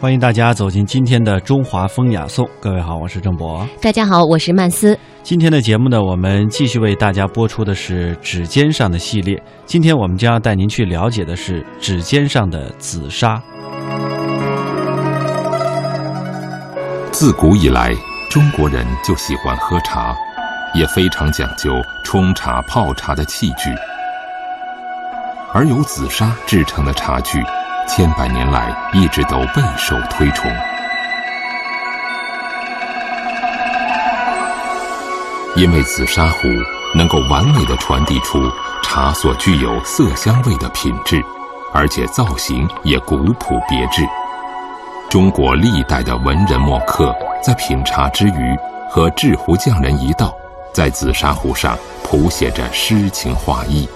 欢迎大家走进今天的中华风雅颂。各位好，我是郑博。大家好，我是曼斯。今天的节目呢，我们继续为大家播出的是指尖上的系列。今天我们将要带您去了解的是指尖上的紫砂。自古以来，中国人就喜欢喝茶，也非常讲究冲茶、泡茶的器具，而由紫砂制成的茶具。千百年来一直都备受推崇，因为紫砂壶能够完美的传递出茶所具有色香味的品质，而且造型也古朴别致。中国历代的文人墨客在品茶之余，和制壶匠人一道，在紫砂壶上谱写着诗情画意，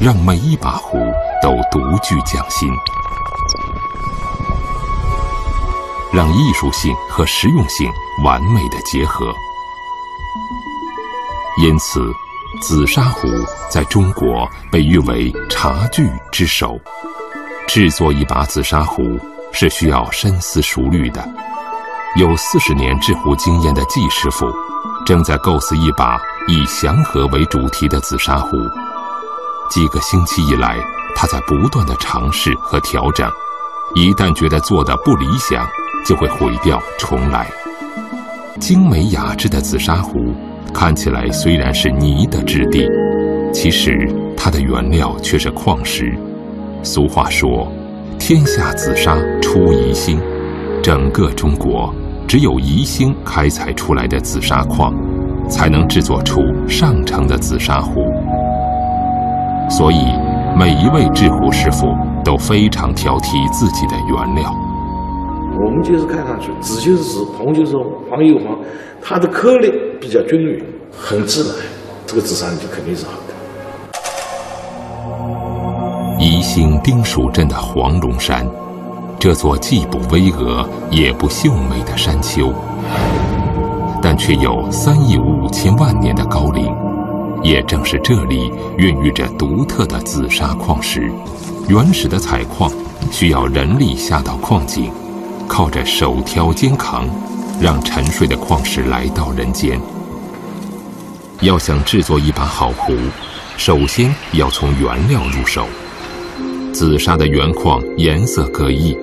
让每一把壶都独具匠心。让艺术性和实用性完美的结合，因此，紫砂壶在中国被誉为茶具之首。制作一把紫砂壶是需要深思熟虑的。有四十年制壶经验的季师傅，正在构思一把以祥和为主题的紫砂壶。几个星期以来，他在不断的尝试和调整。一旦觉得做的不理想，就会毁掉重来。精美雅致的紫砂壶，看起来虽然是泥的质地，其实它的原料却是矿石。俗话说：“天下紫砂出宜兴。”整个中国只有宜兴开采出来的紫砂矿，才能制作出上乘的紫砂壶。所以，每一位制壶师傅都非常挑剔自己的原料。我们就是看上去紫就是紫，红就是红，黄又黄，它的颗粒比较均匀，很自然，这个紫砂就肯定是好的。宜兴丁蜀镇的黄龙山，这座既不巍峨也不秀美的山丘，但却有三亿五千万年的高龄。也正是这里孕育着独特的紫砂矿石。原始的采矿需要人力下到矿井。靠着手挑肩扛，让沉睡的矿石来到人间。要想制作一把好壶，首先要从原料入手。紫砂的原矿颜色各异，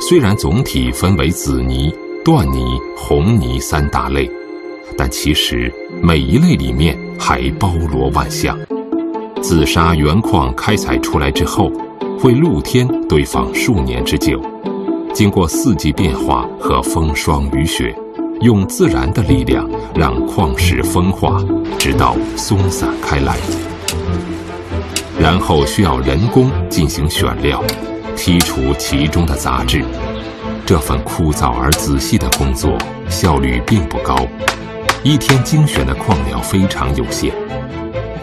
虽然总体分为紫泥、缎泥、红泥三大类，但其实每一类里面还包罗万象。紫砂原矿开采出来之后，会露天堆放数年之久。经过四季变化和风霜雨雪，用自然的力量让矿石风化，直到松散开来。然后需要人工进行选料，剔除其中的杂质。这份枯燥而仔细的工作效率并不高，一天精选的矿料非常有限，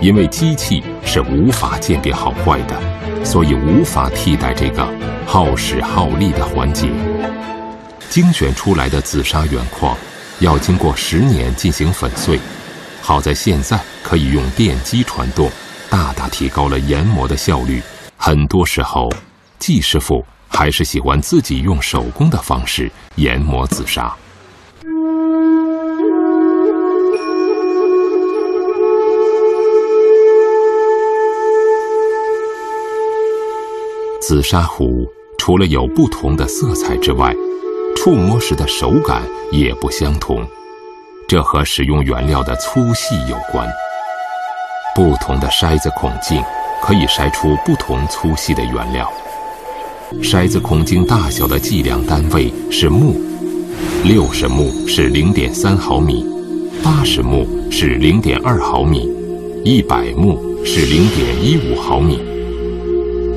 因为机器是无法鉴别好坏的，所以无法替代这个。耗时耗力的环节，精选出来的紫砂原矿要经过十年进行粉碎。好在现在可以用电机传动，大大提高了研磨的效率。很多时候，季师傅还是喜欢自己用手工的方式研磨紫砂。紫砂壶。除了有不同的色彩之外，触摸时的手感也不相同，这和使用原料的粗细有关。不同的筛子孔径可以筛出不同粗细的原料。筛子孔径大小的计量单位是目，六十目是零点三毫米，八十目是零点二毫米，一百目是零点一五毫米。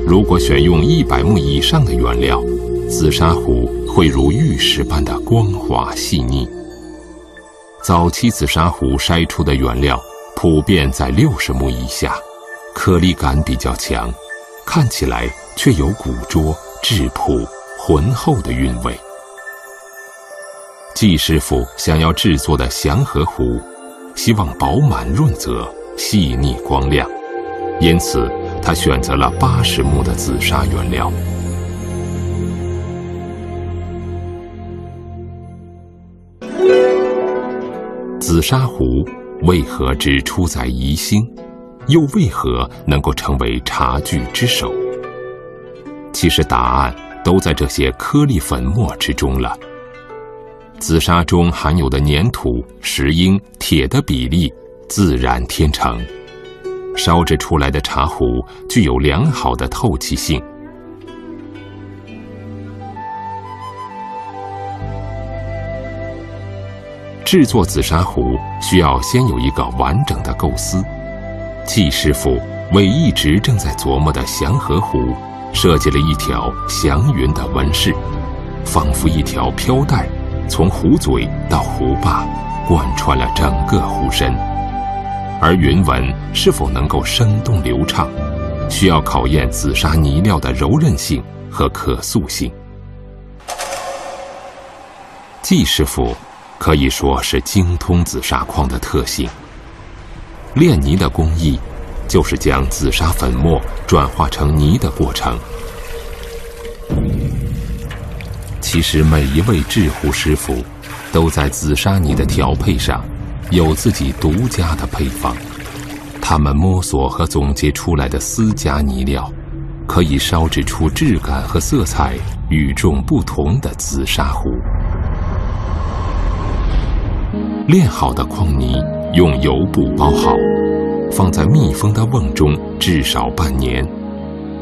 如果选用一百目以上的原料，紫砂壶会如玉石般的光滑细腻。早期紫砂壶筛出的原料普遍在六十目以下，颗粒感比较强，看起来却有古拙、质朴、浑厚的韵味。季师傅想要制作的祥和壶，希望饱满润泽、细腻光亮，因此。他选择了八十目的紫砂原料。紫砂壶为何只出在宜兴，又为何能够成为茶具之首？其实答案都在这些颗粒粉末之中了。紫砂中含有的粘土、石英、铁的比例自然天成。烧制出来的茶壶具有良好的透气性。制作紫砂壶需要先有一个完整的构思。季师傅为一直正在琢磨的祥和壶设计了一条祥云的纹饰，仿佛一条飘带，从壶嘴到壶把，贯穿了整个壶身。而云纹是否能够生动流畅，需要考验紫砂泥料的柔韧性和可塑性。季师傅。可以说是精通紫砂矿的特性。炼泥的工艺，就是将紫砂粉末转化成泥的过程。其实每一位制壶师傅，都在紫砂泥的调配上，有自己独家的配方。他们摸索和总结出来的私家泥料，可以烧制出质感和色彩与众不同的紫砂壶。炼好的矿泥用油布包好，放在密封的瓮中至少半年。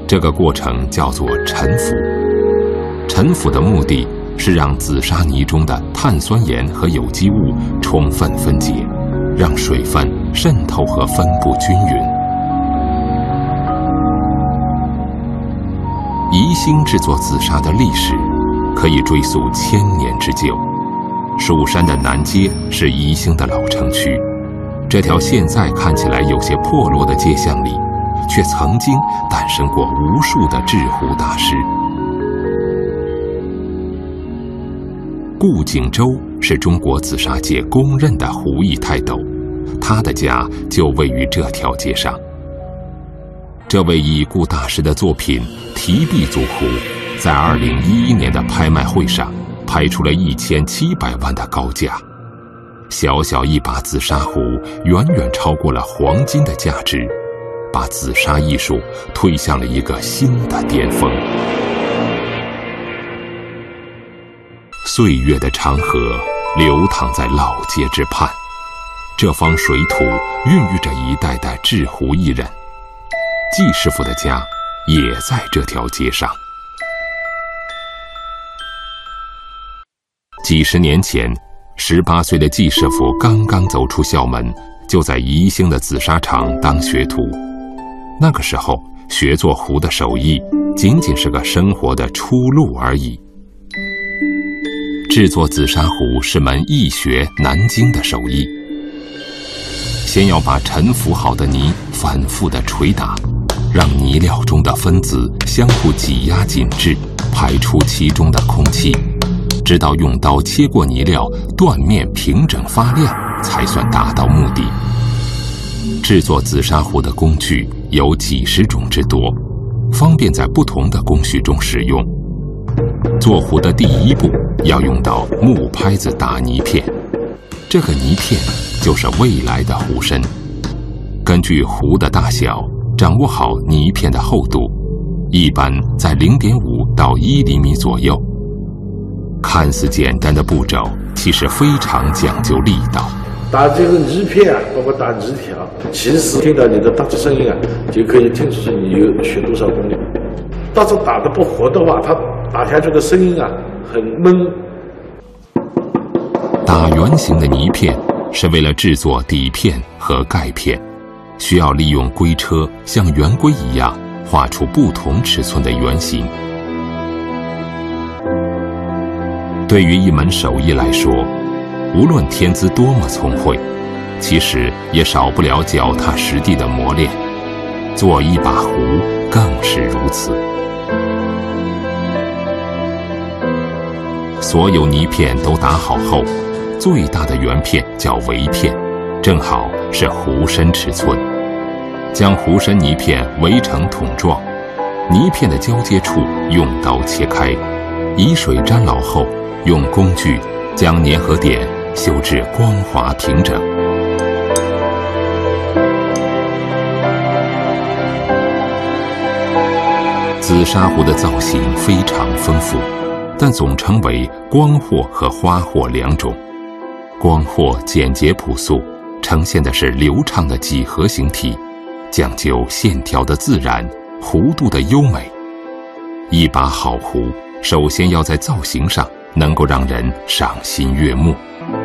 这个过程叫做沉浮。沉浮的目的是让紫砂泥中的碳酸盐和有机物充分分解，让水分渗透和分布均匀。宜兴制作紫砂的历史可以追溯千年之久。蜀山的南街是宜兴的老城区，这条现在看起来有些破落的街巷里，却曾经诞生过无数的制壶大师。顾景舟是中国紫砂界公认的壶艺泰斗，他的家就位于这条街上。这位已故大师的作品提壁足壶，在二零一一年的拍卖会上。拍出了一千七百万的高价，小小一把紫砂壶远远超过了黄金的价值，把紫砂艺术推向了一个新的巅峰。岁月的长河流淌在老街之畔，这方水土孕育着一代代制壶艺人。季师傅的家也在这条街上。几十年前，十八岁的季师傅刚刚走出校门，就在宜兴的紫砂厂当学徒。那个时候，学做壶的手艺仅仅是个生活的出路而已。制作紫砂壶是门易学难精的手艺。先要把沉浮好的泥反复的捶打，让泥料中的分子相互挤压紧致，排出其中的空气。直到用刀切过泥料，断面平整发亮，才算达到目的。制作紫砂壶的工具有几十种之多，方便在不同的工序中使用。做壶的第一步要用到木拍子打泥片，这个泥片就是未来的壶身。根据壶的大小，掌握好泥片的厚度，一般在零点五到一厘米左右。看似简单的步骤，其实非常讲究力道。打这个泥片啊，包括打泥条，其实听到你的打字声音啊，就可以听出你有学多少功力。但是打的不活的话，它打开这个声音啊，很闷。打圆形的泥片是为了制作底片和盖片，需要利用龟车像圆规一样画出不同尺寸的圆形。对于一门手艺来说，无论天资多么聪慧，其实也少不了脚踏实地的磨练。做一把壶更是如此。所有泥片都打好后，最大的圆片叫围片，正好是壶身尺寸。将壶身泥片围成桶状，泥片的交接处用刀切开，以水沾牢后。用工具将粘合点修至光滑平整。紫砂壶的造型非常丰富，但总称为光货和花货两种。光货简洁朴素，呈现的是流畅的几何形体，讲究线条的自然、弧度的优美。一把好壶，首先要在造型上能够让人赏心悦目。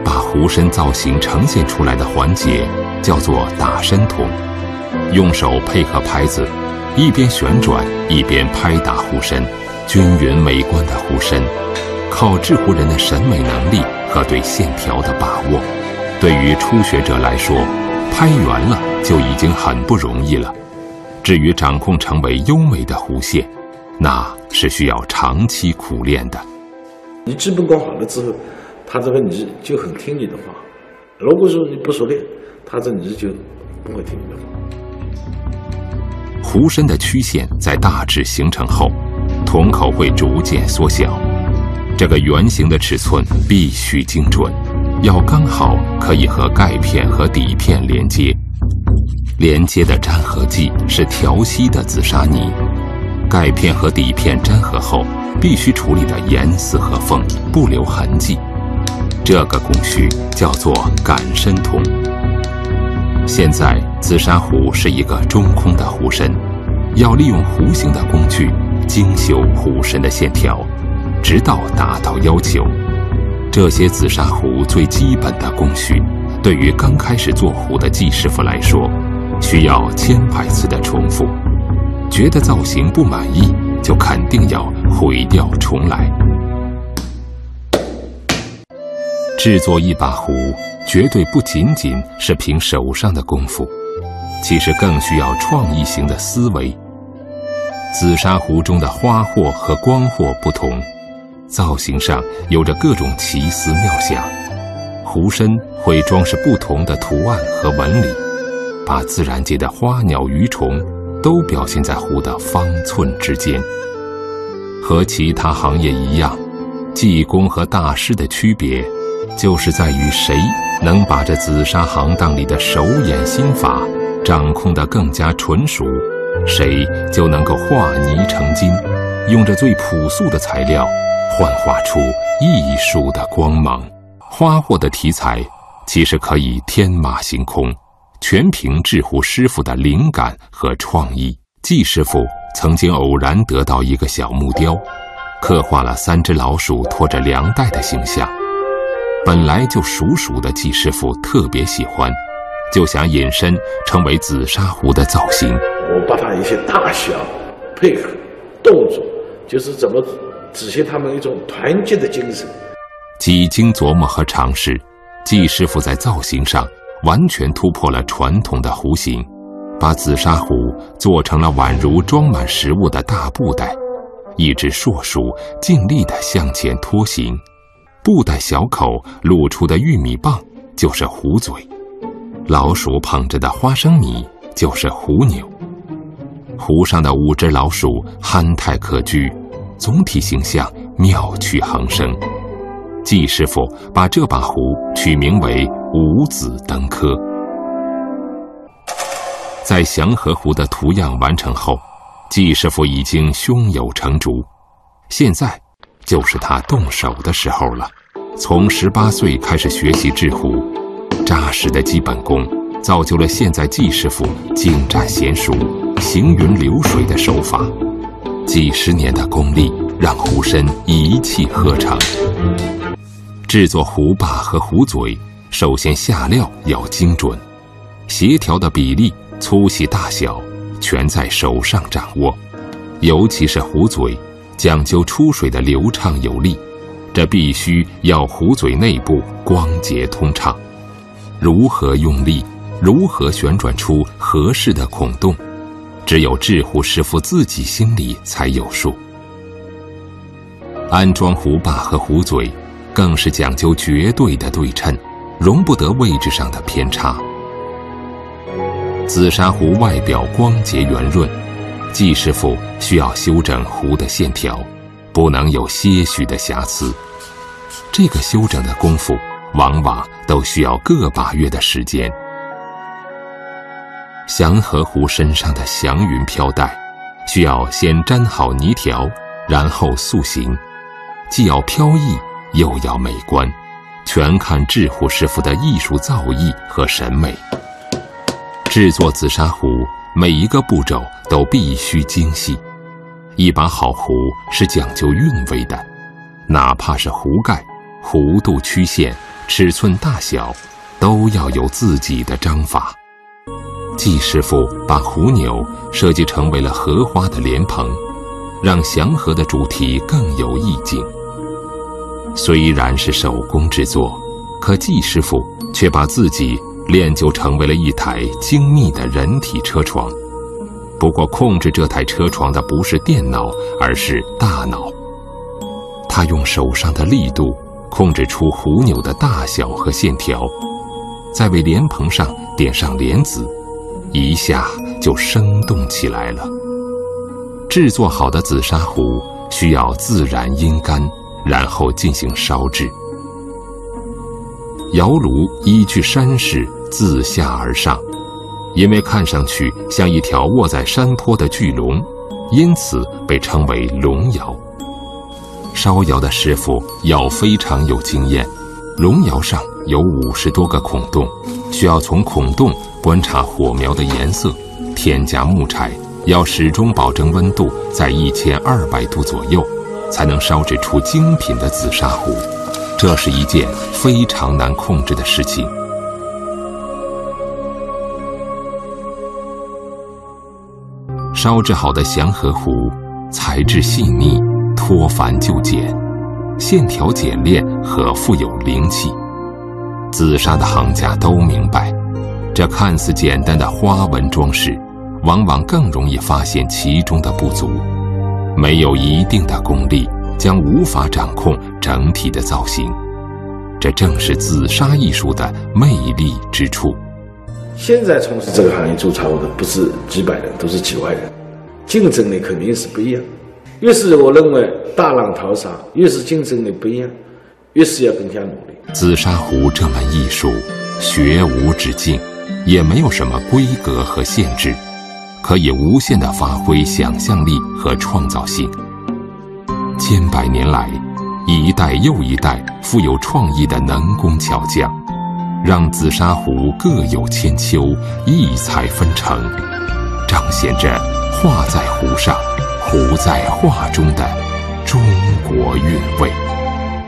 把壶身造型呈现出来的环节叫做打身筒，用手配合拍子。一边旋转一边拍打壶身，均匀美观的壶身，靠制壶人的审美能力和对线条的把握。对于初学者来说，拍圆了就已经很不容易了。至于掌控成为优美的弧线，那是需要长期苦练的。你基本功好了之后，他这个泥就很听你的话；如果说你不熟练，他这泥就不会听你的话。壶身的曲线在大致形成后，筒口会逐渐缩小。这个圆形的尺寸必须精准，要刚好可以和盖片和底片连接。连接的粘合剂是调稀的紫砂泥。盖片和底片粘合后，必须处理的严丝合缝，不留痕迹。这个工序叫做赶身筒。现在紫砂壶是一个中空的壶身，要利用弧形的工具精修壶身的线条，直到达到要求。这些紫砂壶最基本的工序，对于刚开始做壶的技师傅来说，需要千百次的重复。觉得造型不满意，就肯定要毁掉重来。制作一把壶。绝对不仅仅是凭手上的功夫，其实更需要创意型的思维。紫砂壶中的花货和光货不同，造型上有着各种奇思妙想。壶身会装饰不同的图案和纹理，把自然界的花鸟鱼虫都表现在壶的方寸之间。和其他行业一样，技工和大师的区别。就是在于谁能把这紫砂行当里的手眼心法掌控得更加纯熟，谁就能够化泥成金，用着最朴素的材料，幻化出艺术的光芒。花货的题材其实可以天马行空，全凭制壶师傅的灵感和创意。季师傅曾经偶然得到一个小木雕，刻画了三只老鼠拖着粮袋的形象。本来就熟熟的季师傅特别喜欢，就想引申成为紫砂壶的造型。我把它一些大小、配合、动作，就是怎么体现他们一种团结的精神。几经琢磨和尝试，季师傅在造型上完全突破了传统的壶形，把紫砂壶做成了宛如装满食物的大布袋，一只硕鼠尽力地向前拖行。布袋小口露出的玉米棒就是壶嘴，老鼠捧着的花生米就是壶钮。壶上的五只老鼠憨态可掬，总体形象妙趣横生。季师傅把这把壶取名为“五子登科”。在祥和壶的图样完成后，季师傅已经胸有成竹，现在就是他动手的时候了。从十八岁开始学习制壶，扎实的基本功造就了现在季师傅精湛娴熟、行云流水的手法。几十年的功力让壶身一气呵成。制作壶把和壶嘴，首先下料要精准，协调的比例、粗细大小，全在手上掌握。尤其是壶嘴，讲究出水的流畅有力。这必须要壶嘴内部光洁通畅，如何用力，如何旋转出合适的孔洞，只有制壶师傅自己心里才有数。安装壶把和壶嘴，更是讲究绝对的对称，容不得位置上的偏差。紫砂壶外表光洁圆润，季师傅需要修整壶的线条，不能有些许的瑕疵。这个修整的功夫往往都需要个把月的时间。祥和湖身上的祥云飘带，需要先粘好泥条，然后塑形，既要飘逸，又要美观，全看制壶师傅的艺术造诣和审美。制作紫砂壶，每一个步骤都必须精细。一把好壶是讲究韵味的，哪怕是壶盖、弧度、曲线、尺寸大小，都要有自己的章法。季师傅把壶钮设计成为了荷花的莲蓬，让祥和的主题更有意境。虽然是手工制作，可季师傅却把自己练就成为了一台精密的人体车床。不过，控制这台车床的不是电脑，而是大脑。他用手上的力度控制出壶钮的大小和线条，再为莲蓬上点上莲子。一下就生动起来了。制作好的紫砂壶需要自然阴干，然后进行烧制。窑炉依据山势自下而上，因为看上去像一条卧在山坡的巨龙，因此被称为龙窑。烧窑的师傅要非常有经验。龙窑上有五十多个孔洞，需要从孔洞。观察火苗的颜色，添加木柴，要始终保证温度在一千二百度左右，才能烧制出精品的紫砂壶。这是一件非常难控制的事情。烧制好的祥和壶，材质细腻，脱繁就简，线条简练和富有灵气。紫砂的行家都明白。这看似简单的花纹装饰，往往更容易发现其中的不足。没有一定的功力，将无法掌控整体的造型。这正是紫砂艺术的魅力之处。现在从事这个行业做茶壶的不是几百人，都是几万人，竞争力肯定是不一样。越是我认为大浪淘沙，越是竞争力不一样，越是要更加努力。紫砂壶这门艺术，学无止境。也没有什么规格和限制，可以无限的发挥想象力和创造性。千百年来，一代又一代富有创意的能工巧匠，让紫砂壶各有千秋，异彩纷呈，彰显着画在壶上，壶在画中的中国韵味。